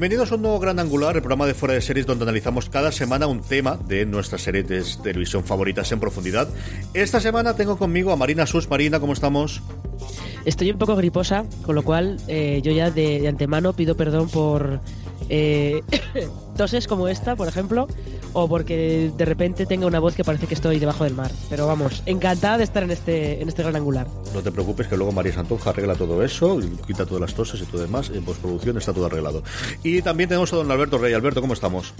Bienvenidos a un nuevo Gran Angular, el programa de fuera de series donde analizamos cada semana un tema de nuestras series de televisión favoritas en profundidad. Esta semana tengo conmigo a Marina Sus. Marina, ¿cómo estamos? Estoy un poco griposa, con lo cual eh, yo ya de, antemano pido perdón por eh, toses como esta, por ejemplo, o porque de repente tenga una voz que parece que estoy debajo del mar. Pero vamos, encantada de estar en este, en este gran angular. No te preocupes que luego María Santonja arregla todo eso, quita todas las toses y todo demás. En postproducción está todo arreglado. Y también tenemos a don Alberto Rey. Alberto, ¿cómo estamos?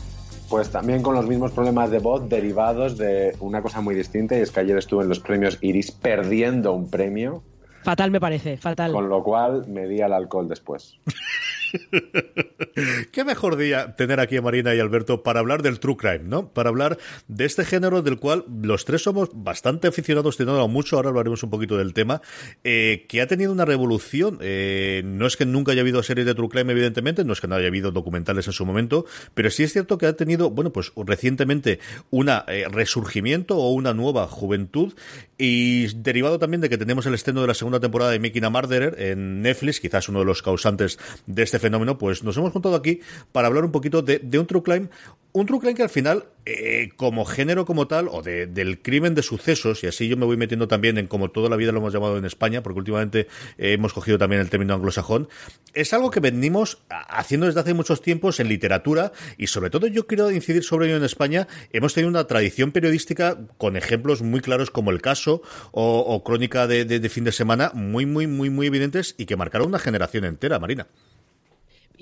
Pues también con los mismos problemas de voz derivados de una cosa muy distinta y es que ayer estuve en los premios Iris perdiendo un premio. Fatal me parece, fatal. Con lo cual me di al alcohol después. Qué mejor día tener aquí a Marina y Alberto para hablar del true crime, ¿no? Para hablar de este género del cual los tres somos bastante aficionados, teniendo mucho, ahora hablaremos un poquito del tema, eh, que ha tenido una revolución. Eh, no es que nunca haya habido series de true crime, evidentemente, no es que no haya habido documentales en su momento, pero sí es cierto que ha tenido, bueno, pues recientemente un eh, resurgimiento o una nueva juventud y derivado también de que tenemos el estreno de la segunda temporada de Making a Murderer en Netflix, quizás uno de los causantes de este fenómeno, pues nos hemos juntado aquí para hablar un poquito de, un true crime un true crime que al final, eh, como género como tal, o de, del crimen de sucesos, y así yo me voy metiendo también en como toda la vida lo hemos llamado en España, porque últimamente eh, hemos cogido también el término anglosajón, es algo que venimos haciendo desde hace muchos tiempos en literatura, y sobre todo yo quiero incidir sobre ello en España, hemos tenido una tradición periodística con ejemplos muy claros como el caso o, crónica de, de fin de semana, muy, muy, muy, muy evidentes y que marcaron una generación entera, Marina.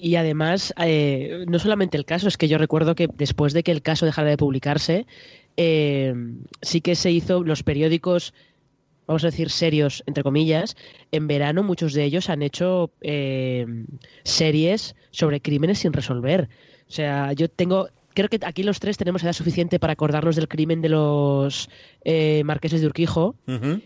Y además, eh, no solamente el caso, es que yo recuerdo que después de que el caso dejara de publicarse, eh, sí que se hizo los periódicos, vamos a decir serios, entre comillas, en verano muchos de ellos han hecho eh, series sobre crímenes sin resolver. O sea, yo tengo, creo que aquí los tres tenemos edad suficiente para acordarnos del crimen de los eh, marqueses de Urquijo. Uh.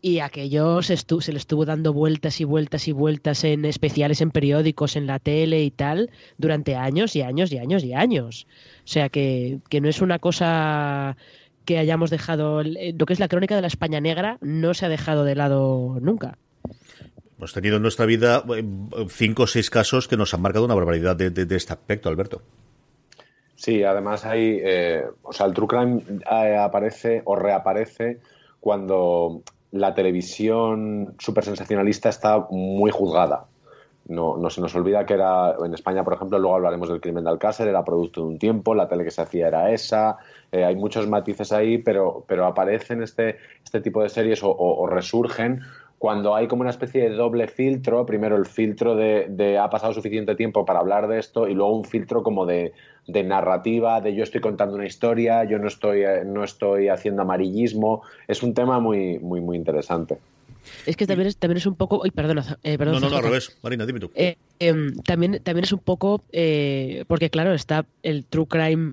Y aquello se, se, le estuvo dando vueltas y vueltas y vueltas en especiales en periódicos, en la tele y tal, durante años y años y años y años. O sea que, que no es una cosa que hayamos dejado. Lo que es la crónica de la España negra no se ha dejado de lado nunca. Hemos tenido en nuestra vida cinco o seis casos que nos han marcado una barbaridad de, de, de este aspecto, Alberto. Sí, además hay. Eh, o sea, el True Crime eh, aparece o reaparece cuando la televisión súper sensacionalista está muy juzgada. No, no, se nos olvida que era en España, por ejemplo, luego hablaremos del crimen de Alcácer, era producto de un tiempo, la tele que se hacía era esa, eh, hay muchos matices ahí, pero, pero aparecen este, este tipo de series o, resurgen cuando hay como una especie de doble filtro, primero el filtro de, de, ha pasado suficiente tiempo para hablar de esto y luego un filtro como de, de narrativa, de yo estoy contando una historia, yo no estoy, eh, no estoy haciendo amarillismo, es un tema muy, muy, muy interesante. Es que también es, también es un poco. Ay, perdona. Eh, perdona no, no, no, al revés. Marina, dime tú. Eh, eh, también, también es un poco. porque, claro, está el true crime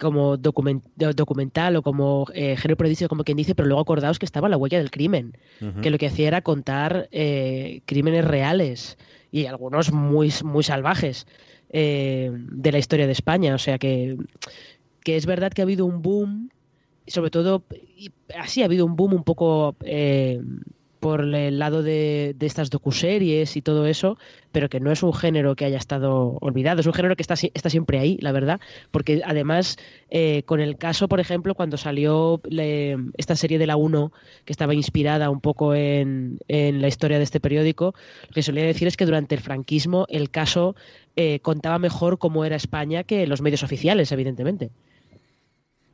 como document, documental o como eh, género periodístico, como quien dice, pero luego acordaos que estaba la huella del crimen, uh -huh. que lo que hacía era contar eh, crímenes reales y algunos muy, muy salvajes eh, de la historia de España. O sea que, que es verdad que ha habido un boom, sobre todo, y así ha habido un boom un poco por el lado de, de, estas docuseries y todo eso, pero que no es un género que haya estado olvidado, es un género que está, está siempre ahí, la verdad, porque además eh, con el caso, por ejemplo, cuando salió esta serie de la 1, que estaba inspirada un poco en, en, la historia de este periódico, lo que solía decir es que durante el franquismo el caso eh, contaba mejor cómo era España que los medios oficiales, evidentemente.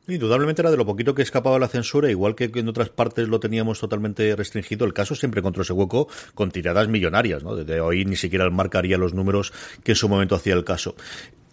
Indudablemente era de lo poquito que escapaba la censura, igual que en otras partes lo teníamos totalmente restringido. El caso siempre encontró ese hueco con tiradas millonarias, ¿no? Desde hoy ni siquiera marcaría los números que en su momento hacía el caso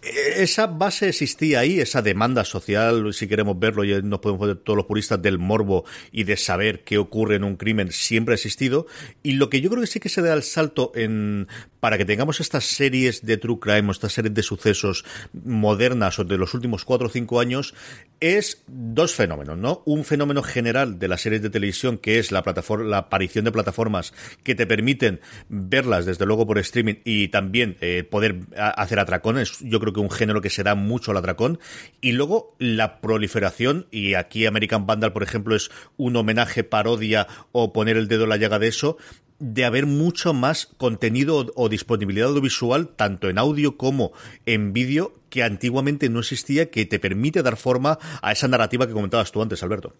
esa base existía ahí, esa demanda social, si queremos verlo, y nos podemos ver todos los puristas del morbo y de saber qué ocurre en un crimen, siempre ha existido. Y lo que yo creo que sí que se da el salto en para que tengamos estas series de true crime estas series de sucesos modernas o de los últimos cuatro o cinco años es dos fenómenos, ¿no? Un fenómeno general de las series de televisión que es la plataforma, la aparición de plataformas que te permiten verlas desde luego por streaming y también eh, poder hacer atracones. Yo creo que un género que se da mucho al atracón. Y luego la proliferación, y aquí American Vandal, por ejemplo, es un homenaje, parodia o poner el dedo en la llaga de eso, de haber mucho más contenido o disponibilidad audiovisual, tanto en audio como en vídeo, que antiguamente no existía, que te permite dar forma a esa narrativa que comentabas tú antes, Alberto.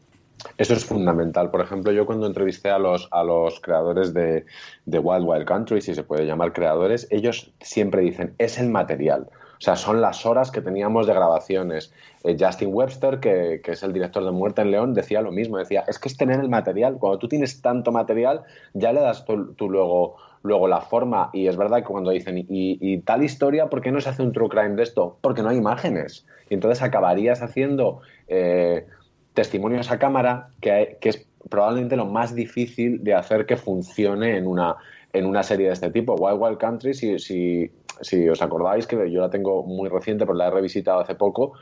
Eso es fundamental. Por ejemplo, yo cuando entrevisté a los, a los creadores de Wild Wild Country, si se puede llamar creadores, ellos siempre dicen, es el material. O sea, son las horas que teníamos de grabaciones. Eh, Justin Webster, que, es el director de Muerte en León, decía lo mismo. Decía, es que es tener el material. Cuando tú tienes tanto material, ya le das tú, luego, luego la forma. Y es verdad que cuando dicen, y, tal historia, ¿por qué no se hace un true crime de esto? Porque no hay imágenes. Y entonces acabarías haciendo eh, testimonios a cámara, que, que es probablemente lo más difícil de hacer que funcione en una, en una serie de este tipo. Wild Wild Country, si, si, si os acordáis, que yo la tengo muy reciente, pero la he revisitado hace poco,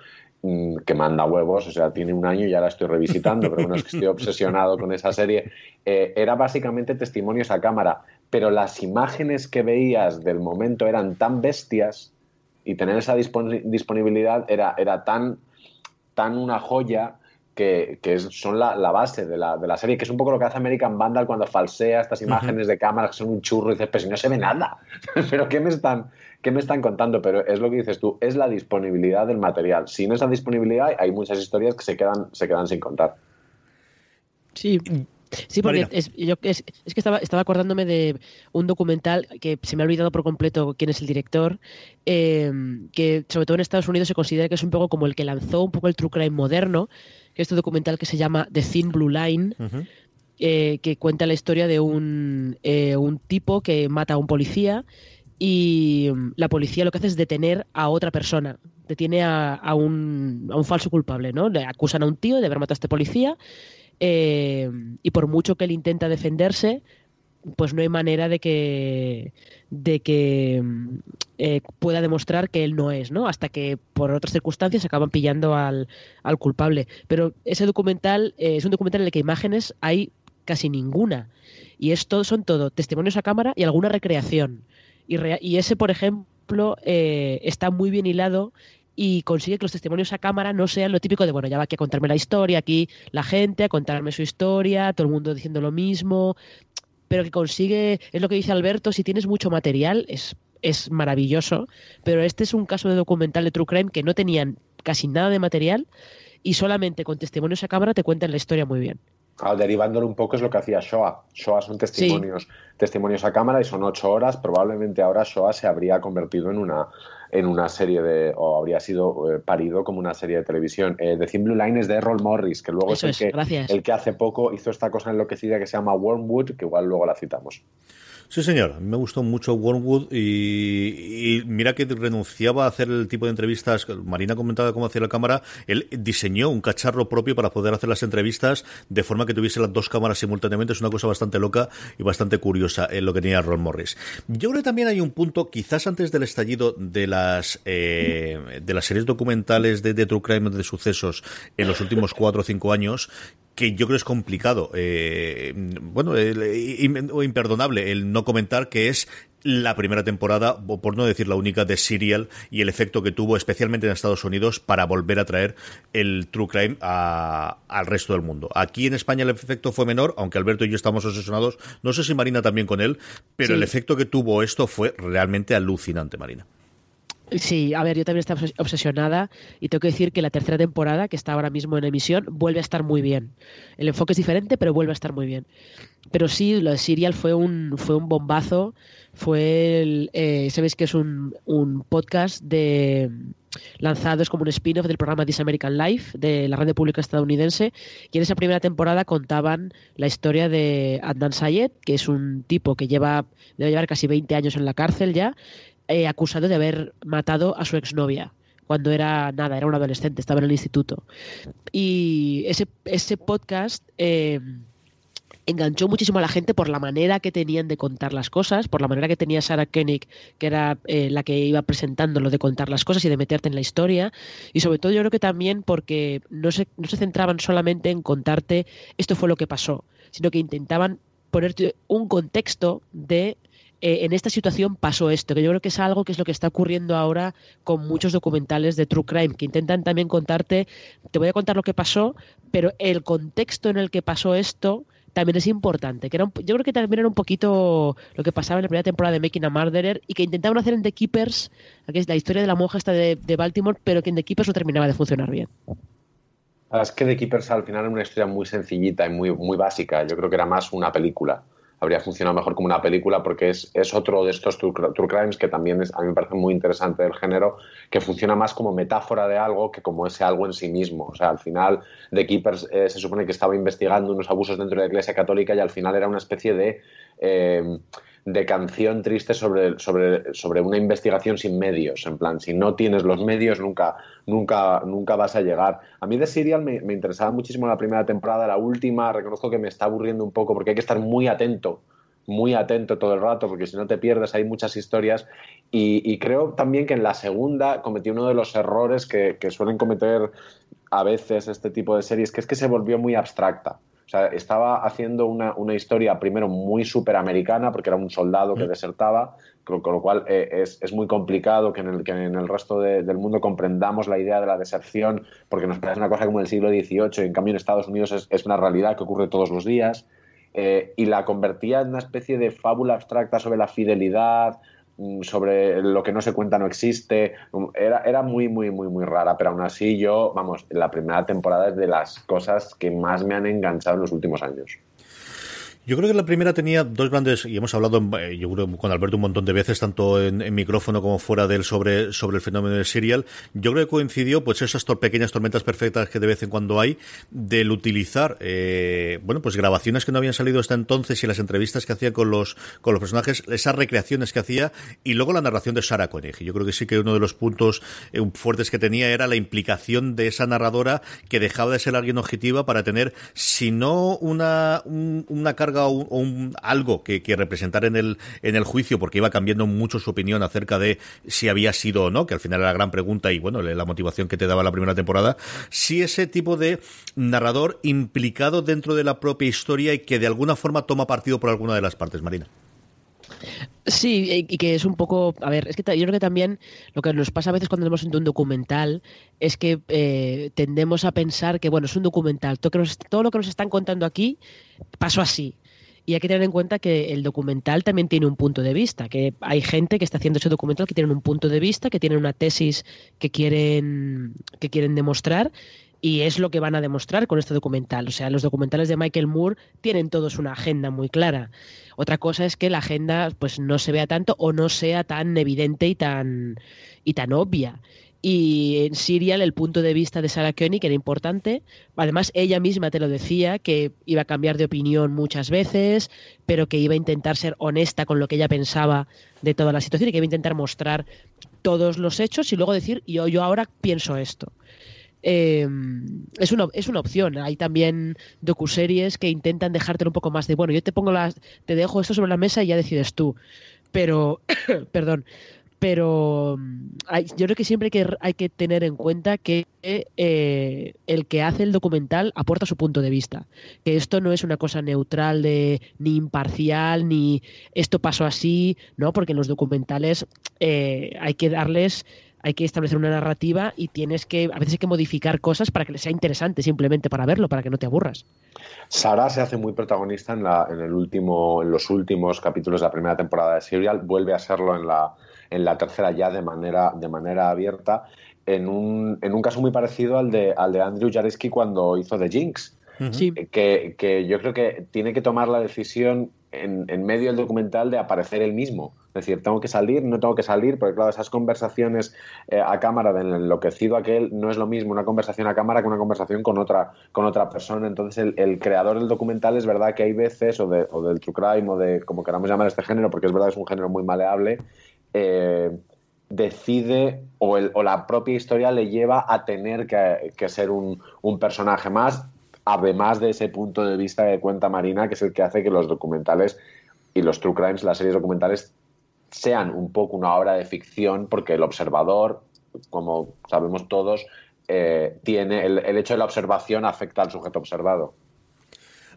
mm, que manda huevos, o sea, tiene un año y ya la estoy revisitando, pero bueno, es que estoy obsesionado con esa serie. Eh, era básicamente testimonios a cámara, pero las imágenes que veías del momento eran tan bestias y tener esa disponibilidad era, era tan, tan una joya que, son la, base de la, de la, serie, que es un poco lo que hace American Vandal cuando falsea estas imágenes de cámara que son un churro y dices, pero si no se ve nada, pero ¿qué me, están, ¿qué me están contando? Pero es lo que dices tú, es la disponibilidad del material. Sin esa disponibilidad hay muchas historias que se quedan, se quedan sin contar. Sí, Sí, porque es, yo, es, es, que estaba, estaba acordándome de un documental que se me ha olvidado por completo quién es el director, eh, que sobre todo en Estados Unidos se considera que es un poco como el que lanzó un poco el true crime moderno, este documental que se llama The Thin Blue Line, eh, que cuenta la historia de un, eh, un tipo que mata a un policía y mm, la policía lo que hace es detener a otra persona, detiene a, un, a un, falso culpable, ¿no? Le acusan a un tío de haber matado a este policía eh, y por mucho que él intenta defenderse, pues no hay manera de que de que eh, pueda demostrar que él no es, ¿no? Hasta que por otras circunstancias acaban pillando al, al culpable. Pero ese documental eh, es un documental en el que imágenes hay casi ninguna. Y esto son todo testimonios a cámara y alguna recreación. Y, ese, por ejemplo, eh, está muy bien hilado y consigue que los testimonios a cámara no sean lo típico de, bueno, ya va aquí a contarme la historia, aquí la gente a contarme su historia, todo el mundo diciendo lo mismo pero que consigue, es lo que dice Alberto, si tienes mucho material es, es maravilloso, pero este es un caso de documental de True Crime que no tenían casi nada de material y solamente con testimonios a cámara te cuentan la historia muy bien. Ah, derivándolo un poco es lo que hacía Shoah. Shoah son testimonios, testimonios a cámara y son ocho horas. Probablemente ahora Shoah se habría convertido en una, en una serie de, o habría sido eh, parido como una serie de televisión. Eh, The Thin Blue Line es de Errol Morris, que luego es el, que, el que hace poco hizo esta cosa enloquecida que se llama Wormwood, que igual luego la citamos. Sí, señor. Me gustó mucho Wormwood y, mira que renunciaba a hacer el tipo de entrevistas. Marina comentaba cómo hacía la cámara. Él diseñó un cacharro propio para poder hacer las entrevistas de forma que tuviese las dos cámaras simultáneamente. Es una cosa bastante loca y bastante curiosa en lo que tenía Ron Morris. Yo creo que también hay un punto, quizás antes del estallido de las eh, de las series documentales de, de True Crime de sucesos en los últimos cuatro o cinco años, que yo creo es complicado, eh, bueno, o imperdonable el no comentar, que es la primera temporada, por no decir la única, de Serial y el efecto que tuvo, especialmente en Estados Unidos, para volver a traer el True Crime al resto del mundo. Aquí en España el efecto fue menor, aunque Alberto y yo estamos obsesionados, no sé si Marina también con él, pero el efecto que tuvo esto fue realmente alucinante, Marina. Sí, a ver, yo también estaba obsesionada y tengo que decir que la tercera temporada, que está ahora mismo en emisión, vuelve a estar muy bien. El enfoque es diferente, pero vuelve a estar muy bien. Pero sí, lo de Serial fue un, fue un bombazo. Fue el, eh, sabéis que es un, un podcast de lanzado, es como un spin-off del programa This American Life de la radio pública estadounidense. Y en esa primera temporada contaban la historia de Adnan Sayed, que es un tipo que lleva, debe llevar casi 20 años en la cárcel ya, eh, acusado de haber matado a su exnovia cuando era nada, era un adolescente, estaba en el instituto. Y ese, ese podcast eh, enganchó muchísimo a la gente por la manera que tenían de contar las cosas, por la manera que tenía Sarah Koenig, que era eh, la que iba presentando lo de contar las cosas y de meterte en la historia. Y sobre todo yo creo que también porque no se, no se centraban solamente en contarte esto fue lo que pasó, sino que intentaban ponerte un contexto de eh, en esta situación pasó esto, que yo creo que es algo que es lo que está ocurriendo ahora con muchos documentales de True Crime, que intentan también contarte, te voy a contar lo que pasó, pero el contexto en el que pasó esto también es importante. Que era yo creo que también era un poquito lo que pasaba en la primera temporada de Making a Murderer y que intentaban hacer en The Keepers, que es la historia de la monja esta de, Baltimore, pero que en The Keepers no terminaba de funcionar bien. Es que The Keepers al final era una historia muy sencillita y muy, muy básica. Yo creo que era más una película habría funcionado mejor como una película porque es, es otro de estos true, crimes que también es, a mí me parece muy interesante del género, que funciona más como metáfora de algo que como ese algo en sí mismo. O sea, al final The Keepers eh, se supone que estaba investigando unos abusos dentro de la Iglesia Católica y al final era una especie de... Eh, de canción triste sobre, sobre, sobre una investigación sin medios. En plan, si no tienes los medios, nunca, nunca, nunca vas a llegar. A mí de Serial me, interesaba muchísimo la primera temporada, la última, reconozco que me está aburriendo un poco porque hay que estar muy atento muy atento todo el rato, porque si no te pierdes, hay muchas historias. Y, creo también que en la segunda cometí uno de los errores que, que, suelen cometer a veces este tipo de series, que es que se volvió muy abstracta. O sea, estaba haciendo una, historia primero muy superamericana, porque era un soldado que mm. desertaba, con, lo cual eh, es, muy complicado que en el, que en el resto del mundo comprendamos la idea de la deserción, porque nos parece una cosa como el siglo XVIII, y en cambio en Estados Unidos es, una realidad que ocurre todos los días. Eh, y la convertía en una especie de fábula abstracta sobre la fidelidad, sobre lo que no se cuenta no existe. Mm, era, era muy, muy, muy, muy rara, pero aún así yo, vamos, la primera temporada es de las cosas que más me han enganchado en los últimos años. Yo creo que la primera tenía dos grandes, y hemos hablado eh, yo creo, con Alberto un montón de veces, tanto en, micrófono como fuera de él, sobre, sobre el fenómeno de serial. Yo creo que coincidió, pues, esas pequeñas tormentas perfectas que de vez en cuando hay, del utilizar, eh, bueno, pues grabaciones que no habían salido hasta entonces y las entrevistas que hacía con los, con los personajes, esas recreaciones que hacía, y luego la narración de Sarah Koenig. Yo creo que sí que uno de los puntos eh, fuertes que tenía era la implicación de esa narradora que dejaba de ser alguien objetiva para tener, si no una, una carga o, un, algo que, representar en el, en el juicio, porque iba cambiando mucho su opinión acerca de si había sido o no, que al final era la gran pregunta y bueno, la motivación que te daba la primera temporada, si ese tipo de narrador implicado dentro de la propia historia y que de alguna forma toma partido por alguna de las partes, Marina. Sí, y que es un poco, a ver, es que yo creo que también lo que nos pasa a veces cuando vemos un documental es que eh, tendemos a pensar que, bueno, es un documental, todo lo que nos están contando aquí pasó así. Y hay que tener en cuenta que el documental también tiene un punto de vista, que hay gente que está haciendo ese documental que tienen un punto de vista, que tienen una tesis que quieren, que quieren demostrar y es lo que van a demostrar con este documental. O sea, los documentales de Michael Moore tienen todos una agenda muy clara. Otra cosa es que la agenda pues no se vea tanto o no sea tan evidente y tan y tan obvia. Y en Serial el punto de vista de Sarah Koenig era importante. Además, ella misma te lo decía, que iba a cambiar de opinión muchas veces, pero que iba a intentar ser honesta con lo que ella pensaba de toda la situación y que iba a intentar mostrar todos los hechos y luego decir, yo, yo ahora pienso esto. Em, es, una, es una opción. Hay también docuseries que intentan dejártelo un poco más de, bueno, yo te pongo las, te dejo esto sobre la mesa y ya decides tú. Pero, perdón, pero mm, yo creo que siempre hay que, hay que tener en cuenta que eh, el que hace el documental aporta su punto de vista, que esto no es una cosa neutral de ni imparcial ni esto pasó así, no, porque en los documentales eh, hay que darles hay que establecer una narrativa y tienes que, a veces hay que modificar cosas para que les sea interesante simplemente para verlo, para que no te aburras. Sara se hace muy protagonista en, la, en, el último, en los últimos capítulos de la primera temporada de Serial, vuelve a serlo en la, en la tercera ya de manera, de manera abierta, en un, en un caso muy parecido al de, al de Andrew Jareski cuando hizo The Jinx. que, que, yo creo que tiene que tomar la decisión en, en, medio del documental de aparecer él mismo. Es decir, tengo que salir, no tengo que salir, porque claro, esas conversaciones eh, a cámara del enloquecido aquel no es lo mismo una conversación a cámara que una conversación con otra, con otra persona. Entonces, el, creador del documental es verdad que hay veces, o, de, o del true crime, o de como queramos llamar este género, porque es verdad que es un género muy maleable, eh, decide o, el, o, la propia historia le lleva a tener que, ser un, un, personaje más, además de ese punto de vista que cuenta Marina, que es el que hace que los documentales y los true crimes, las series documentales, sean un poco una obra de ficción, porque el observador, como sabemos todos, eh, tiene el, el hecho de la observación afecta al sujeto observado.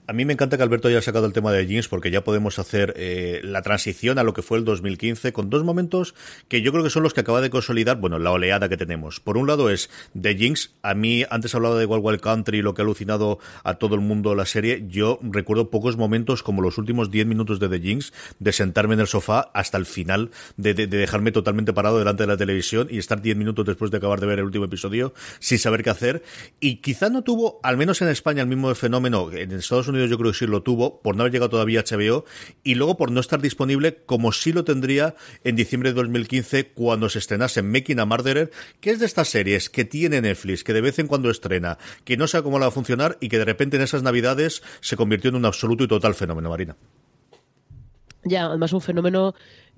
A mí me encanta que Alberto haya sacado el tema de jeans porque ya podemos hacer eh, la transición a lo que fue el 2015 con dos momentos que yo creo que son los que acaba de consolidar, bueno, la oleada que tenemos. Por un lado es The Jinx. A mí, antes hablaba de Wild Wild Country, lo que ha alucinado a todo el mundo la serie. Yo recuerdo pocos momentos como los últimos 10 minutos de The Jinx, de sentarme en el sofá hasta el final, de, de, de dejarme totalmente parado delante de la televisión y estar 10 minutos después de acabar de ver el último episodio sin saber qué hacer. Y quizá no tuvo, al menos en España, el mismo fenómeno. En Estados Unidos yo creo que sí lo tuvo, por no haber llegado todavía a HBO y luego por no estar disponible como sí lo tendría en diciembre de 2015 cuando se estrenase Making a Murderer, que es de estas series que tiene Netflix, que de vez en cuando estrena, que no sabe cómo la va a funcionar y que de repente en esas navidades se convirtió en un absoluto y total fenómeno, Marina. Ya, además un fenómeno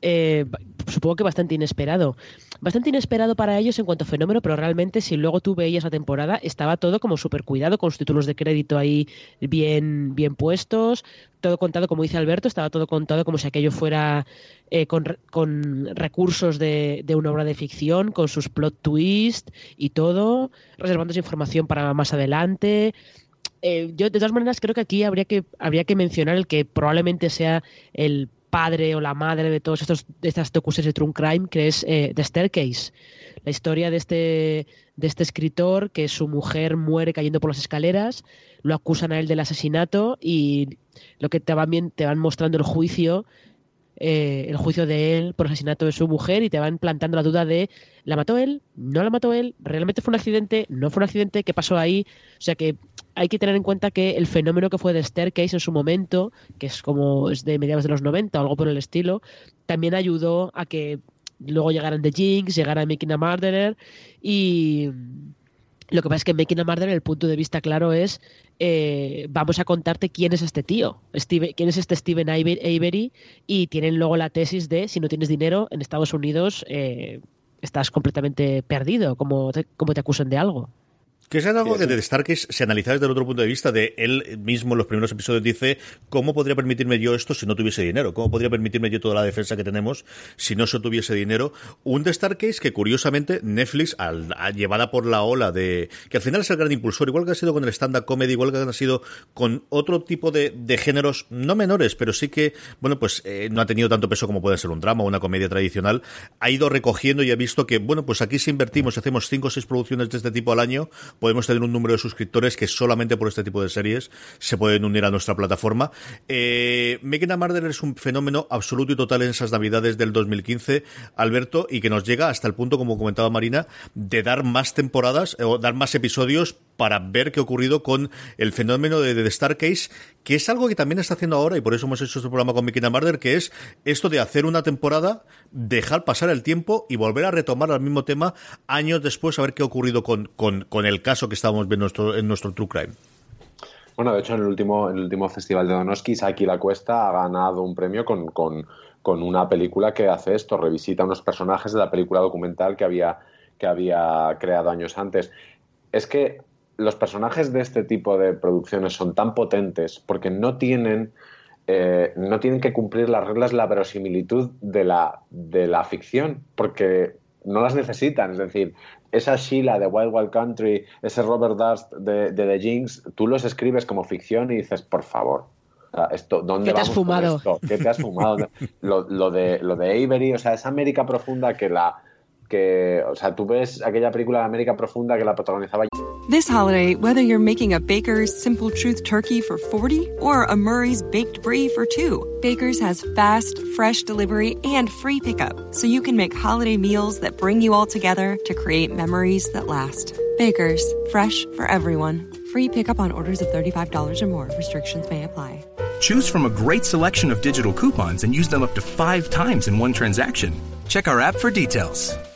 eh, supongo que bastante inesperado. Bastante inesperado para ellos en cuanto a fenómeno, pero realmente si luego tú veías la temporada, estaba todo como súper cuidado, con los títulos de crédito ahí bien, bien puestos, todo contado, como dice Alberto, estaba todo contado como si aquello fuera eh, con, con, recursos de, de, una obra de ficción, con sus plot twists y todo, reservándose información para más adelante. Eh, yo, de todas maneras, creo que aquí habría que, habría que mencionar el que probablemente sea el padre o la madre de todos estos de estas docuseries de True Crime, que es eh, The Staircase. La historia de este, de este escritor que su mujer muere cayendo por las escaleras, lo acusan a él del asesinato y lo que te van, bien, te van mostrando el juicio eh, el juicio de él por asesinato de su mujer y te van plantando la duda de ¿la mató él? ¿No la mató él? ¿Realmente fue un accidente? ¿No fue un accidente? ¿Qué pasó ahí? O sea que hay que tener en cuenta que el fenómeno que fue de Staircase en su momento, que es como es de mediados de los 90 o algo por el estilo, también ayudó a que luego llegaran The Jinx, llegara Making a Murderer y lo que pasa es que en Making a Murderer el punto de vista claro es eh, vamos a contarte quién es este tío, Steve, quién es este Steven Avery y tienen luego la tesis de si no tienes dinero en Estados Unidos eh, estás completamente perdido, como como te acusan de algo. Que es algo que de Starkey se analiza desde el otro punto de vista, de él mismo en los primeros episodios dice, ¿cómo podría permitirme yo esto si no tuviese dinero? ¿Cómo podría permitirme yo toda la defensa que tenemos si no se tuviese dinero? Un de Starcase que curiosamente Netflix, al, llevada por la ola de, que al final es el gran impulsor, igual que ha sido con el stand-up comedy, igual que ha sido con otro tipo de, de géneros, no menores, pero sí que, bueno, pues eh, no ha tenido tanto peso como puede ser un drama o una comedia tradicional, ha ido recogiendo y ha visto que, bueno, pues aquí si invertimos, hacemos cinco o seis producciones de este tipo al año, podemos tener un número de suscriptores que solamente por este tipo de series se pueden unir a nuestra plataforma. Eh, Making a Murder es un fenómeno absoluto y total en esas navidades del 2015, Alberto, y que nos llega hasta el punto, como comentaba Marina, de dar más temporadas o dar más episodios para ver qué ha ocurrido con el fenómeno de The Starcase, que es algo que también está haciendo ahora, y por eso hemos hecho este programa con Mickey Murder, que es esto de hacer una temporada, dejar pasar el tiempo y volver a retomar el mismo tema años después a ver qué ha ocurrido con, con, con el caso que estábamos viendo nuestro, en nuestro True Crime. Bueno, de hecho, en el último, en el último festival de Donoski, Saki La Cuesta ha ganado un premio con, con, con una película que hace esto, revisita unos personajes de la película documental que había, que había creado años antes. Es que los personajes de este tipo de producciones son tan potentes porque no tienen eh, no tienen que cumplir las reglas la verosimilitud de la, de la ficción, porque no las necesitan. Es decir, esa Sheila de Wild Wild Country, ese Robert Dust de, The Jinx, tú los escribes como ficción y dices, por favor. Esto, ¿dónde ¿Qué te has fumado? ¿Qué te has fumado? lo, lo, de, lo de Avery, o sea, esa América profunda que la, que, o sea, tú ves aquella película de América Profunda que la protagonizaba. This holiday, whether you're making a Baker's Simple Truth turkey for 40 or a Murray's Baked Brie for 2, Baker's has fast, fresh delivery and free pickup, so you can make holiday meals that bring you all together to create memories that last. Baker's, fresh for everyone. Free pickup on orders of $35 or more. Restrictions may apply. Choose from a great selection of digital coupons and use them up to five times in one transaction. Check our app for details.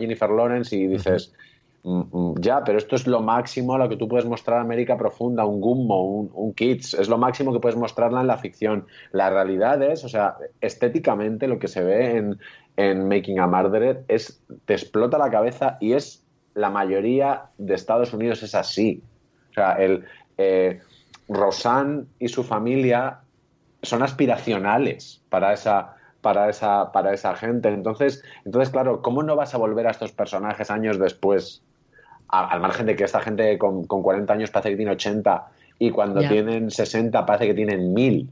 Jennifer Lawrence y dices, mm, mm, ya, pero esto es lo máximo a lo que tú puedes mostrar América Profunda, un Gummo, un, Kids, es lo máximo que puedes mostrarla en la ficción. La realidad es, o sea, estéticamente lo que se ve en, en Making a Murderer es, te explota la cabeza y es la mayoría de Estados Unidos es así. O sea, el, eh, Rosanne y su familia son aspiracionales para esa, para esa, para esa gente. Entonces, entonces, claro, ¿cómo no vas a volver a estos personajes años después? al margen de que esta gente con, 40 años parece que tiene 80 y cuando tienen 60 parece que tienen 1000.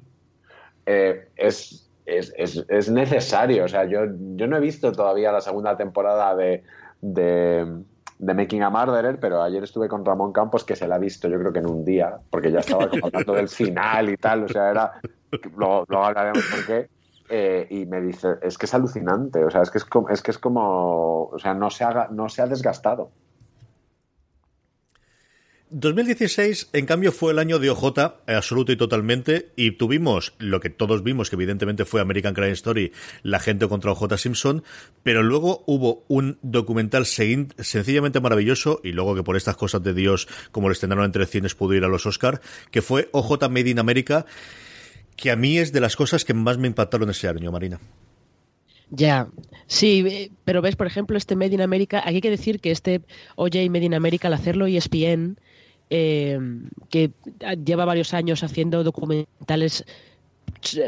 Eh, es, es, es, necesario. O sea, yo, yo no he visto todavía la segunda temporada de, de Making a Murderer, pero ayer estuve con Ramón Campos que se la ha visto yo creo que en un día, porque ya estaba hablando del final y tal, o sea, era, luego, hablaremos por qué, eh, y me dice, es que es alucinante, o sea, es que es como, es que es como o sea, no se, haga, no se ha desgastado. 2016, en cambio, fue el año de OJ, absoluto y totalmente, y tuvimos lo que todos vimos, que evidentemente fue American Crime Story, la gente contra OJ Simpson, pero luego hubo un documental sencillamente maravilloso, y luego que por estas cosas de Dios, como lo estrenaron entre cines, pudo ir a los Oscar, que fue OJ Made in America, que a mí es de las cosas que más me impactaron ese año, Marina. Ya, sí, eh, pero ves, por ejemplo, este Made in America, aquí hay que decir que este OJ Made in America, al hacerlo ESPN, eh, que lleva varios años haciendo documentales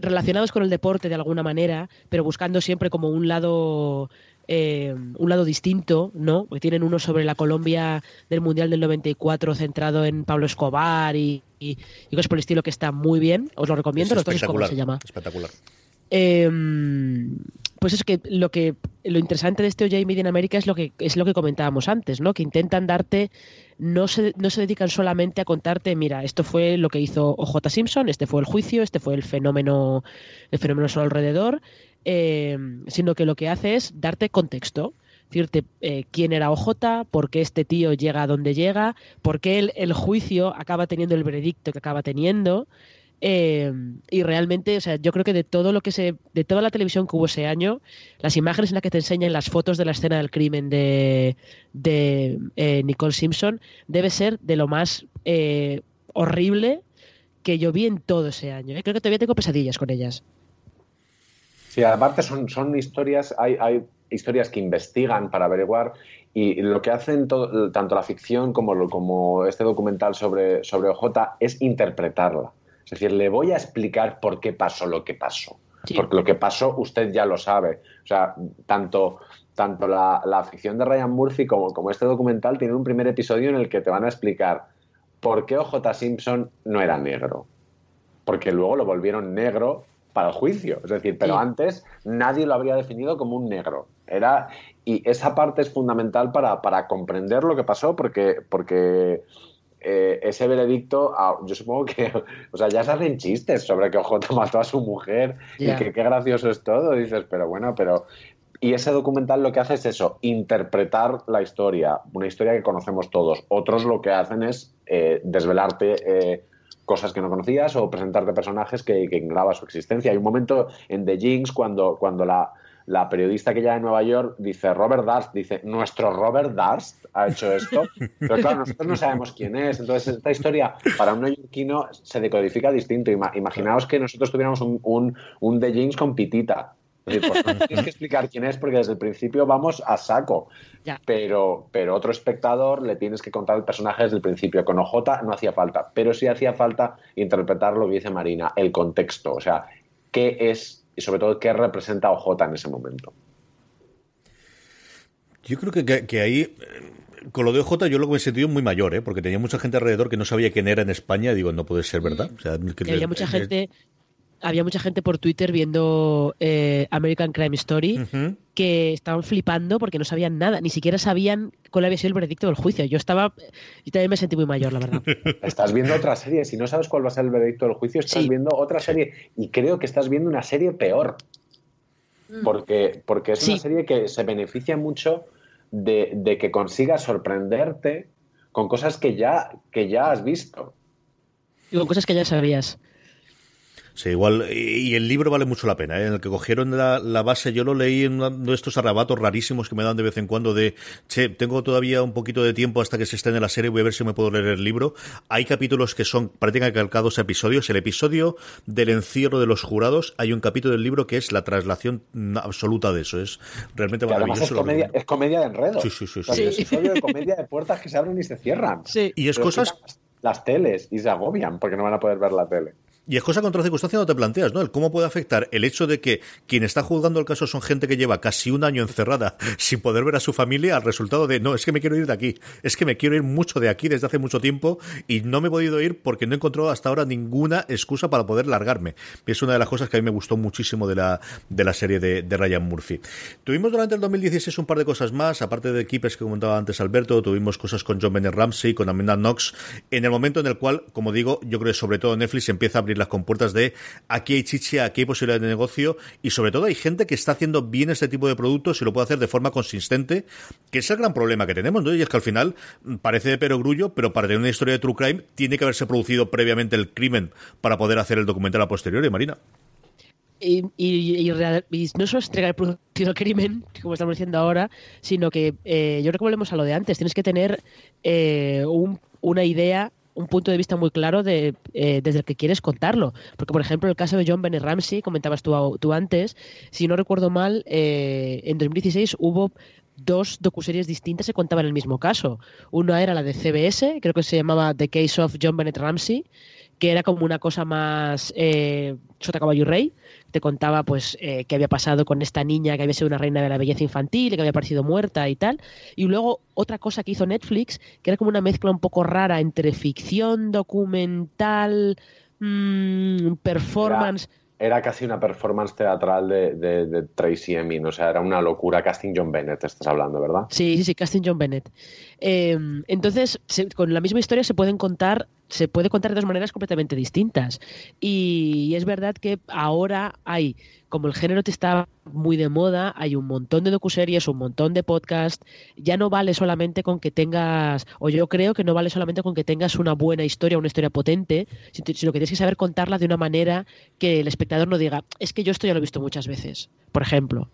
relacionados con el deporte de alguna manera, pero buscando siempre como un lado eh, un lado distinto, ¿no? Porque tienen uno sobre la Colombia del Mundial del 94 centrado en Pablo Escobar y, y, cosas por el estilo que está muy bien. Os lo recomiendo, no sé cómo se llama. Espectacular. Eh, pues es que lo que lo interesante de este OJ Media en América es lo que es lo que comentábamos antes, ¿no? Que intentan darte no se, no se dedican solamente a contarte, mira, esto fue lo que hizo OJ Simpson, este fue el juicio, este fue el fenómeno el fenómeno a su alrededor, eh, sino que lo que hace es darte contexto decirte eh, quién era OJ, por qué este tío llega a donde llega, por qué el, el juicio acaba teniendo el veredicto que acaba teniendo, eh, y realmente, o sea, yo creo que de todo lo que se, de toda la televisión que hubo ese año, las imágenes en las que te enseñan las fotos de la escena del crimen de, de eh, Nicole Simpson, debe ser de lo más eh, horrible que yo vi en todo ese año. Creo que todavía tengo pesadillas con ellas. Sí, aparte son, son historias, hay, hay historias que investigan para averiguar y lo que hacen tanto la ficción como, como este documental sobre, sobre OJ es interpretarla. Es decir, le voy a explicar por qué pasó lo que pasó. Porque lo que pasó usted ya lo sabe. O sea, tanto, tanto la, la ficción de Ryan Murphy como, como este documental tienen un primer episodio en el que te van a explicar por qué OJ Simpson no era negro. Porque luego lo volvieron negro para el juicio. Es decir, pero antes nadie lo habría definido como un negro. Era, y esa parte es fundamental para, para comprender lo que pasó, porque, porque eh, ese veredicto, ah, yo supongo que, o sea, ya se hacen chistes sobre que OJ mató a su mujer y que qué gracioso es todo. Dices, pero bueno, pero y ese documental lo que hace es eso, interpretar la historia, una historia que conocemos todos. Otros lo que hacen es eh, desvelarte eh, cosas que no conocías o presentarte personajes que, que ignoraba su existencia. Hay un momento en The Jinx cuando, cuando la, la periodista que ya de Nueva York dice, Robert Darst, dice, nuestro Robert Darst ha hecho esto, pero claro, nosotros no sabemos quién es. Entonces, esta historia para un neoyorquino se decodifica distinto. Imaginaos que nosotros tuviéramos un, un, un The Jinx con pitita. Pues no tienes que explicar quién es porque desde el principio vamos a saco. Pero, pero otro espectador le tienes que contar el personaje desde el principio. Con OJ no hacía falta, pero sí hacía falta interpretar lo que dice Marina, el contexto. O sea, qué es y sobre todo qué representa OJ en ese momento. Yo creo que, que, ahí eh, con lo de OJ yo lo que me he sentido muy mayor, ¿eh? porque tenía mucha gente alrededor que no sabía quién era en España. Y digo, no puede ser verdad. O sea, que había mucha gente había mucha gente por Twitter viendo eh, American Crime Story que estaban flipando porque no sabían nada, ni siquiera sabían cuál había sido el veredicto del juicio. Yo estaba, yo también me sentí muy mayor, la verdad. Estás viendo otra serie, si no sabes cuál va a ser el veredicto del juicio, estás viendo otra serie y creo que estás viendo una serie peor. Mm. Porque, porque es una serie que se beneficia mucho de, de que consigas sorprenderte con cosas que ya, que ya has visto. Y con cosas que ya sabías. Sí, igual, y el libro vale mucho la pena, ¿eh? en el que cogieron la, base, yo lo leí en uno de estos arrebatos rarísimos que me dan de vez en cuando de, che, tengo todavía un poquito de tiempo hasta que se esté en la serie, voy a ver si me puedo leer el libro. Hay capítulos que son prácticamente calcados a episodios. El episodio del encierro de los jurados, hay un capítulo del libro que es la traslación absoluta de eso, es realmente maravilloso. Es comedia, es comedia, de enredo. Sí, sí, sí. sí. Es episodio de comedia de puertas que se abren y se cierran. Sí. Y es cosas... Las teles y se agobian porque no van a poder ver la tele. Y es cosa contra circunstancia no te planteas, ¿no? El cómo puede afectar el hecho de que quien está juzgando el caso son gente que lleva casi un año encerrada sin poder ver a su familia al resultado de, no, es que me quiero ir de aquí, es que me quiero ir mucho de aquí desde hace mucho tiempo y no me he podido ir porque no he encontrado hasta ahora ninguna excusa para poder largarme. Es una de las cosas que a mí me gustó muchísimo de la, de la serie de, Ryan Murphy. Tuvimos durante el 2016 un par de cosas más, aparte de equipos que comentaba antes Alberto, tuvimos cosas con John Bennett Ramsey, con Amanda Knox, en el momento en el cual, como digo, yo creo que sobre todo Netflix empieza a las compuertas de aquí hay chicha, aquí hay posibilidad de negocio y sobre todo hay gente que está haciendo bien este tipo de productos y lo puede hacer de forma consistente, que es el gran problema que tenemos, ¿no? Y es que al final mm, parece de perogrullo, pero para tener una historia de true crime tiene que haberse producido previamente el crimen para poder hacer el documental a posteriori, Marina. Y, no solo es entregar producido crimen, como estamos diciendo ahora, sino que eh, yo creo que volvemos a lo de antes. Tienes que tener eh, una idea un punto de vista muy claro de, eh, desde el que quieres contarlo. Porque, por ejemplo, el caso de John Bennett Ramsey, comentabas tú, tú antes, si no recuerdo mal, eh, en 2016 hubo dos docuseries distintas que contaban el mismo caso. Una era la de CBS, creo que se llamaba The Case of John Bennett Ramsey, que era como una cosa más eh, Sota Caballo Rey, te contaba pues eh, qué había pasado con esta niña que había sido una reina de la belleza infantil, que había parecido muerta y tal. Y luego otra cosa que hizo Netflix, que era como una mezcla un poco rara entre ficción, documental, mmm, performance era casi una performance teatral de, de, Tracy Emin, o sea, era una locura. Casting John Bennett, estás hablando, ¿verdad? Sí, sí, sí, Casting John Bennett. Em, entonces, con la misma historia se pueden contar, se puede contar de dos maneras completamente distintas. Y es verdad que ahora hay como el género te está muy de moda, hay un montón de docuseries, un montón de podcasts, ya no vale solamente con que tengas, o yo creo que no vale solamente con que tengas una buena historia, una historia potente, sino que tienes que saber contarla de una manera que el espectador no diga, es que yo esto ya lo he visto muchas veces, por ejemplo.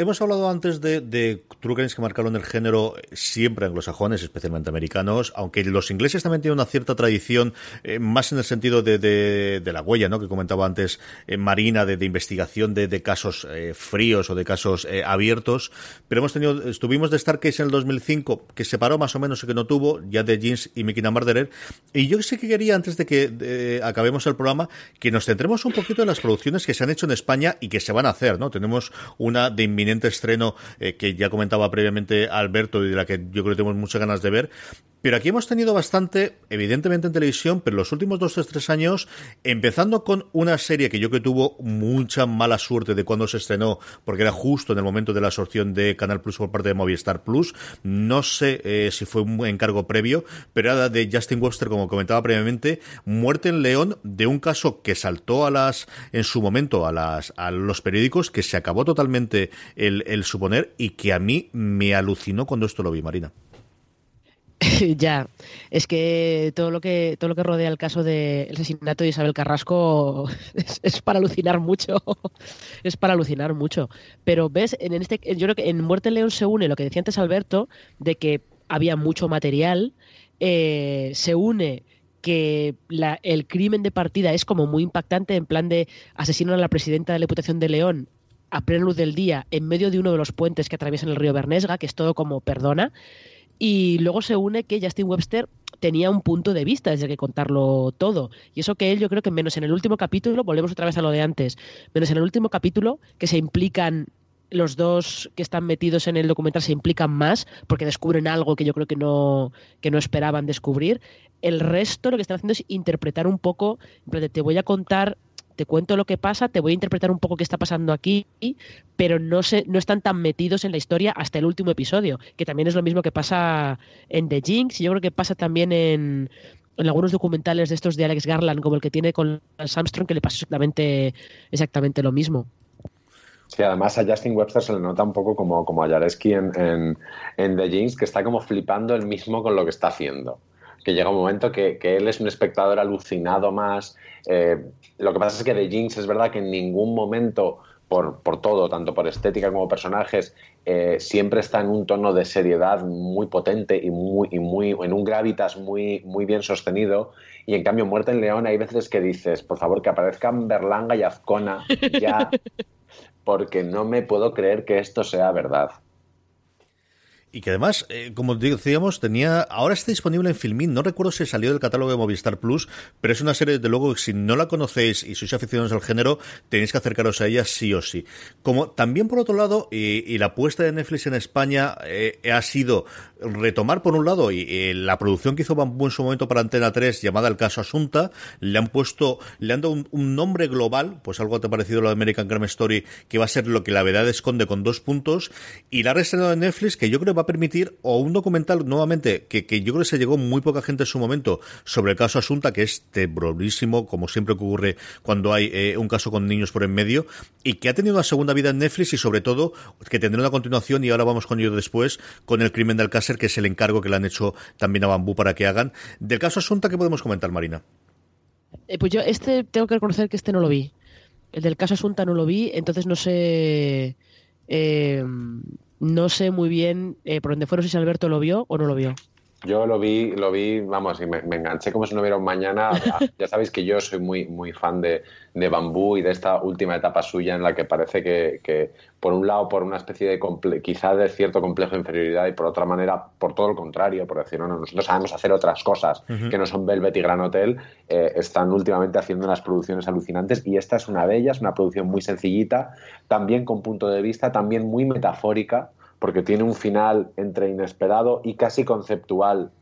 Hemos hablado antes de, de crimes que marcaron el género siempre anglosajones, especialmente americanos, aunque los ingleses también tienen una cierta tradición, eh, más en el sentido de, de, la huella, ¿no? que comentaba antes eh, Marina, de, investigación de, casos eh, fríos o de casos abiertos, pero hemos tenido, estuvimos de Starcase en el 2005, que se paró más o menos y que no tuvo, ya de Jeans y Mickey Murderer, y yo sí que quería, antes de que acabemos el programa, que nos centremos un poquito en las producciones que se han hecho en España y que se van a hacer, ¿no? Tenemos una de inminente estreno eh, que ya comentaba previamente Alberto y de la que yo creo que tenemos muchas ganas de ver. Pero aquí hemos tenido bastante, evidentemente en televisión, pero los últimos dos, tres, tres años, empezando con una serie que yo que tuvo mucha mala suerte de cuando se estrenó, porque era justo en el momento de la absorción de Canal Plus por parte de Movistar Plus. No sé eh, si fue un encargo previo, pero era de Justin Webster, como comentaba previamente, Muerte en León, de un caso que saltó a las, en su momento, a las, a los periódicos, que se acabó totalmente el, suponer y que a mí me alucinó cuando esto lo vi, Marina. ya, es que todo lo que todo lo que rodea el caso del asesinato de Isabel Carrasco es, para alucinar mucho, es para alucinar mucho. Pero ves, en este, yo creo que en Muerte León se une lo que decía antes Alberto de que había mucho material, eh, se une que el crimen de partida es como muy impactante en plan de asesinar a la presidenta de la Diputación de León a plena luz del día en medio de uno de los puentes que atraviesan el río Bernesga, que es todo como perdona. Y luego se une que Justin Webster tenía un punto de vista desde que contarlo todo. Y eso que él, yo creo que menos en el último capítulo, volvemos otra vez a lo de antes, menos en el último capítulo, que se implican los dos que están metidos en el documental se implican más porque descubren algo que yo creo que no, que no esperaban descubrir. El resto lo que están haciendo es interpretar un poco, te voy a contar te cuento lo que pasa, te voy a interpretar un poco qué está pasando aquí, pero no, se, no están tan metidos en la historia hasta el último episodio, que también es lo mismo que pasa en The Jinx y yo creo que pasa también en, en algunos documentales de estos de Alex Garland, como el que tiene con Armstrong, que le pasa exactamente, exactamente lo mismo. Sí, además a Justin Webster se le nota un poco como, como a Jareski en, The Jinx, que está como flipando él mismo con lo que está haciendo que llega un momento que, que, él es un espectador alucinado más. Eh, lo que pasa es que de Jinx es verdad que en ningún momento, por, por todo, tanto por estética como personajes, eh, siempre está en un tono de seriedad muy potente y muy, y muy en un gravitas muy, muy bien sostenido. Y en cambio, Muerte en León, hay veces que dices, por favor, que aparezcan Berlanga y Azcona ya, porque no me puedo creer que esto sea verdad. Y que además, eh, como decíamos, tenía. Ahora está disponible en Filmin. No recuerdo si salió del catálogo de Movistar Plus, pero es una serie, de luego, que si no la conocéis y sois aficionados al género, tenéis que acercaros a ella sí o sí. Como también, por otro lado, y, la apuesta de Netflix en España eh, ha sido retomar, por un lado, y, la producción que hizo Bambú en su momento para Antena 3, llamada El Caso Asunta, le han puesto, le han dado un, nombre global, pues algo te ha parecido lo de American Crime Story, que va a ser lo que la verdad esconde con dos puntos, y la ha en Netflix, que yo creo va a permitir, o un documental nuevamente, que, que yo creo que se llegó muy poca gente en su momento, sobre el caso Asunta, que es terrorísimo, como siempre ocurre cuando hay eh, un caso con niños por en medio, y que ha tenido una segunda vida en Netflix y sobre todo que tendrá una continuación, y ahora vamos con ello después, con el crimen del Alcácer, que es el encargo que le han hecho también a Bambú para que hagan. Del caso Asunta, ¿qué podemos comentar, Marina? Eh, pues yo este tengo que reconocer que este no lo vi. El del caso Asunta no lo vi, entonces no sé eh, no sé muy bien eh, por dónde fueron si Alberto lo vio o no lo vio. Yo lo vi, lo vi, vamos, y me, enganché como si no hubiera un mañana. Ya sabéis que yo soy muy, muy fan de, de, Bambú y de esta última etapa suya en la que parece que, que por un lado, por una especie de, quizá de cierto complejo de inferioridad y por otra manera, por todo lo contrario, por decir, no, no nosotros sabemos hacer otras cosas que no son Velvet y Gran Hotel, eh, están últimamente haciendo unas producciones alucinantes y esta es una de ellas, una producción muy sencillita, también con punto de vista, también muy metafórica porque tiene un final entre inesperado y casi conceptual,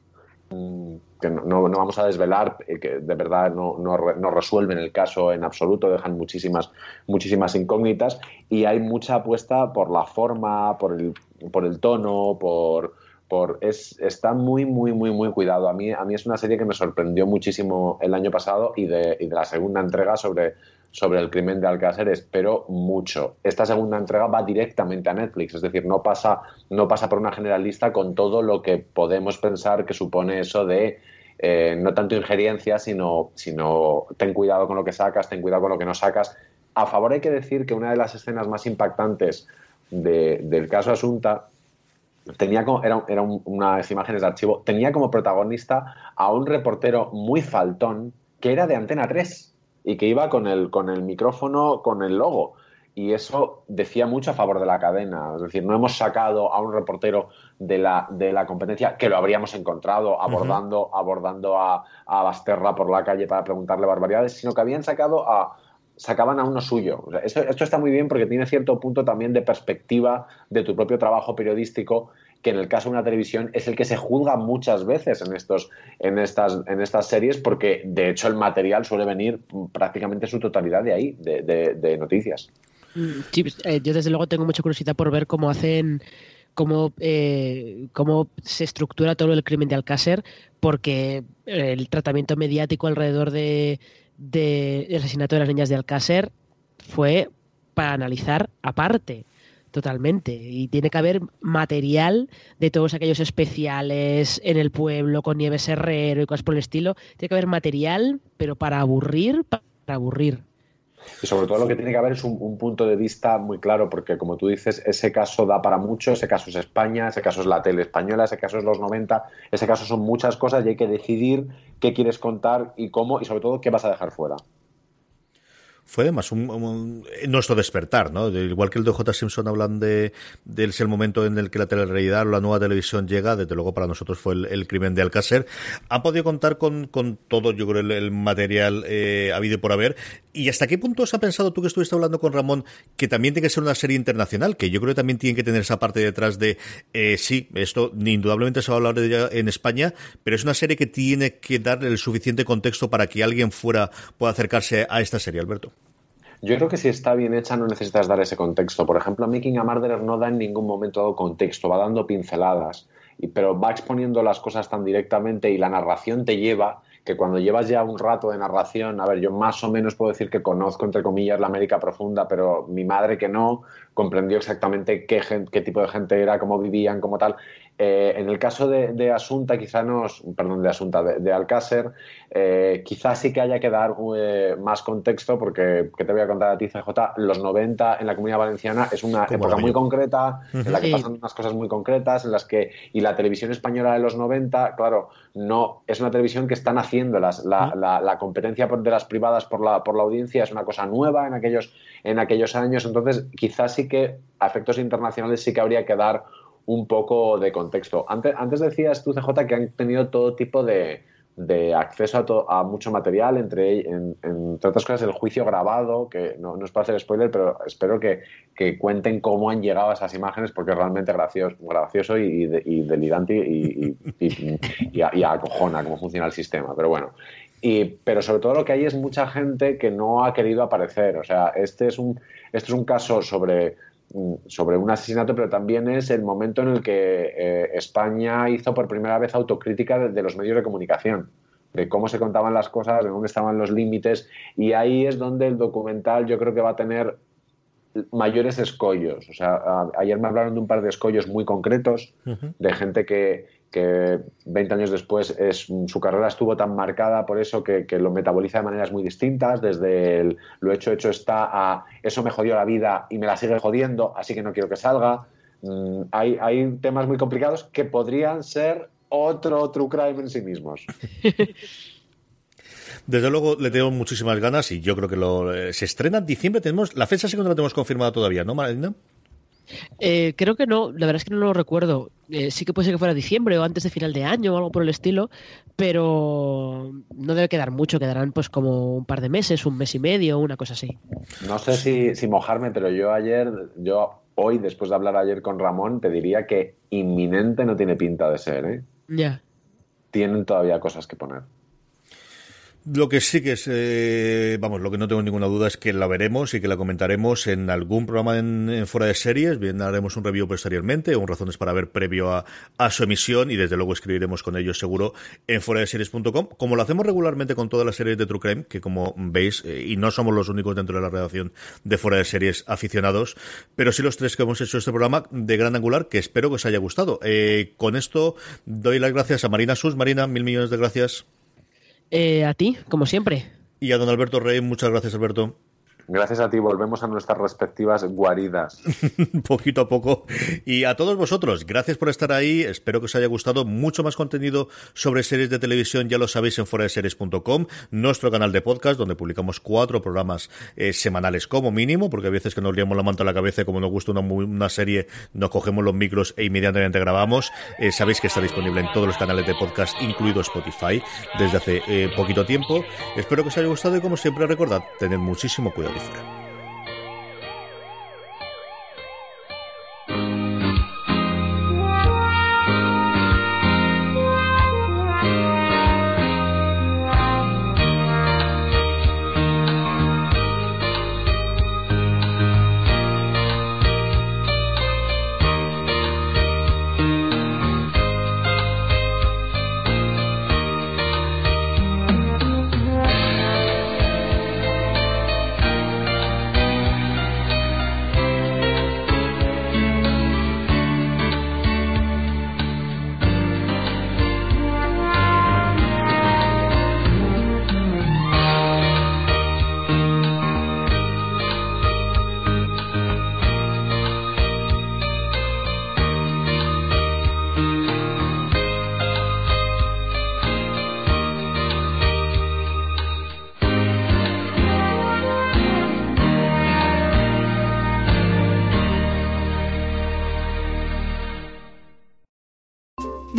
mm, que no, vamos a desvelar, eh, que de verdad no, no, resuelven el caso en absoluto, dejan muchísimas, muchísimas incógnitas y hay mucha apuesta por la forma, por el, por el tono, por, por es, está muy, muy, muy, muy cuidado. A mí, a mí es una serie que me sorprendió muchísimo el año pasado y de, y de la segunda entrega sobre sobre el crimen de Alcácer espero mucho. Esta segunda entrega va directamente a Netflix, es decir, no pasa, no pasa por una generalista con todo lo que podemos pensar que supone eso de eh, no tanto injerencia, sino, sino ten cuidado con lo que sacas, ten cuidado con lo que no sacas. A favor hay que decir que una de las escenas más impactantes del caso Asunta tenía como, era, era unas imágenes de archivo, tenía como protagonista a un reportero muy faltón que era de Antena 3 y que iba con el, con el micrófono, con el logo. Y eso decía mucho a favor de la cadena. Es decir, no hemos sacado a un reportero de la, de la competencia que lo habríamos encontrado abordando, abordando a, a Basterra por la calle para preguntarle barbaridades, sino que habían sacado a, sacaban a uno suyo. esto, está muy bien porque tiene cierto punto también de perspectiva de tu propio trabajo periodístico que en el caso de una televisión es el que se juzga muchas veces en, estos, en, estas, en estas series, porque de hecho el material suele venir prácticamente su totalidad de ahí, de, noticias. Mm, sí, pues, eh, yo desde luego tengo mucha curiosidad por ver cómo hacen cómo, eh, cómo se estructura todo el crimen de Alcácer, porque el tratamiento mediático alrededor de, del asesinato de las niñas de Alcácer fue para analizar aparte totalmente. Y tiene que haber material de todos aquellos especiales en el pueblo con Nieves Herrero y cosas por el estilo. Tiene que haber material pero para aburrir para aburrir y sobre todo lo que tiene que haber es un, punto de vista muy claro, porque como tú dices, ese caso da para mucho, ese caso es España, ese caso es la tele española, ese caso es los 90, ese caso son muchas cosas y hay que decidir qué quieres contar y cómo, y sobre todo qué vas a dejar fuera fue además un, nuestro despertar, ¿no? igual que el de J. Simpson hablan de, de el momento en el que la telerrealidad o la nueva televisión llega, desde luego para nosotros fue el, crimen de Alcácer. Han podido contar con, con todo, yo creo, el, material eh, habido por haber. ¿Y hasta qué punto has pensado tú que estuviste hablando con Ramón que también tiene que ser una serie internacional? Que yo creo que también tiene que tener esa parte detrás de, eh, sí, esto indudablemente se va a hablar de ella en España, pero es una serie que tiene que dar el suficiente contexto para que alguien fuera pueda acercarse a esta serie, Alberto. Yo creo que si está bien hecha no necesitas dar ese contexto. Por ejemplo, Making a Murderer no da en ningún momento dado contexto, va dando pinceladas, pero va exponiendo las cosas tan directamente y la narración te lleva que cuando llevas ya un rato de narración, a ver, yo más o menos puedo decir que conozco, entre comillas, la América profunda, pero mi madre que no, comprendió exactamente qué, qué tipo de gente era, cómo vivían, cómo tal. Eh, en el caso de, Asunta, quizá nos, perdón, de Asunta, de, Alcácer, eh, quizás sí que haya que dar eh, más contexto, porque, ¿qué te voy a contar a ti, CJ? Los 90 en la Comunidad Valenciana es una época muy concreta, en la que pasan unas cosas muy concretas, en las que, y la televisión española de los 90, claro, no, es una televisión que están haciendo las, la, la, competencia de las privadas por la, por la audiencia, es una cosa nueva en aquellos, en aquellos años, entonces quizás sí que a efectos internacionales sí que habría que dar un poco de contexto. Antes, antes decías tú, CJ, que han tenido todo tipo de, acceso a, mucho material, entre, entre otras cosas el juicio grabado, que no, no es para hacer spoiler, pero espero que, cuenten cómo han llegado a esas imágenes, porque es realmente gracioso, gracioso y, delirante y, y, acojona cómo funciona el sistema. Pero bueno, y, pero sobre todo lo que hay es mucha gente que no ha querido aparecer. O sea, este es un, este es un caso sobre sobre un asesinato, pero también es el momento en el que eh, España hizo por primera vez autocrítica de, los medios de comunicación, de cómo se contaban las cosas, de dónde estaban los límites, y ahí es donde el documental yo creo que va a tener mayores escollos. O sea, ayer me hablaron de un par de escollos muy concretos, de gente que, que 20 años después es, su carrera estuvo tan marcada por eso que, lo metaboliza de maneras muy distintas, desde lo hecho hecho está a eso me jodió la vida y me la sigue jodiendo, así que no quiero que salga. Mm, hay, hay temas muy complicados que podrían ser otro true crime en sí mismos. Desde luego le tengo muchísimas ganas y yo creo que lo, eh, se estrena en diciembre. Tenemos la fecha sí que no la tenemos confirmada todavía, ¿no, Marina? Eh, creo que no, la verdad es que no lo recuerdo. Eh, sí que puede ser que fuera diciembre o antes de final de año o algo por el estilo, pero no debe quedar mucho, quedarán pues como un par de meses, un mes y medio, una cosa así. No sé si, si mojarme, pero yo ayer, yo hoy, después de hablar ayer con Ramón, te diría que inminente no tiene pinta de ser, ¿eh? Ya. Tienen todavía cosas que poner. Lo que sí que es, eh, vamos, lo que no tengo ninguna duda es que la veremos y que la comentaremos en algún programa en, fuera de series. Bien, haremos un review posteriormente un razones para ver previo a, su emisión y desde luego escribiremos con ellos seguro en fuera de series.com, como lo hacemos regularmente con todas las series de True Crime, que como veis, eh, y no somos los únicos dentro de la redacción de fuera de series aficionados, pero sí los tres que hemos hecho este programa de gran angular, que espero que os haya gustado. Eh, con esto doy las gracias a Marina Sus. Marina, mil millones de gracias. Eh, a ti, como siempre. Y a don Alberto Rey, muchas gracias, Alberto. Gracias a ti, volvemos a nuestras respectivas guaridas. Poquito a poco. Y a todos vosotros, gracias por estar ahí. Espero que os haya gustado. Mucho más contenido sobre series de televisión, ya lo sabéis en foradeseries.com, nuestro canal de podcast, donde publicamos cuatro programas eh, semanales como mínimo, porque a veces que nos liamos la manta a la cabeza, como nos gusta una, serie, nos cogemos los micros e inmediatamente grabamos. Eh, sabéis que está disponible en todos los canales de podcast, incluido Spotify, desde hace eh, poquito tiempo. Espero que os haya gustado y como siempre recordad, tened muchísimo cuidado fuera.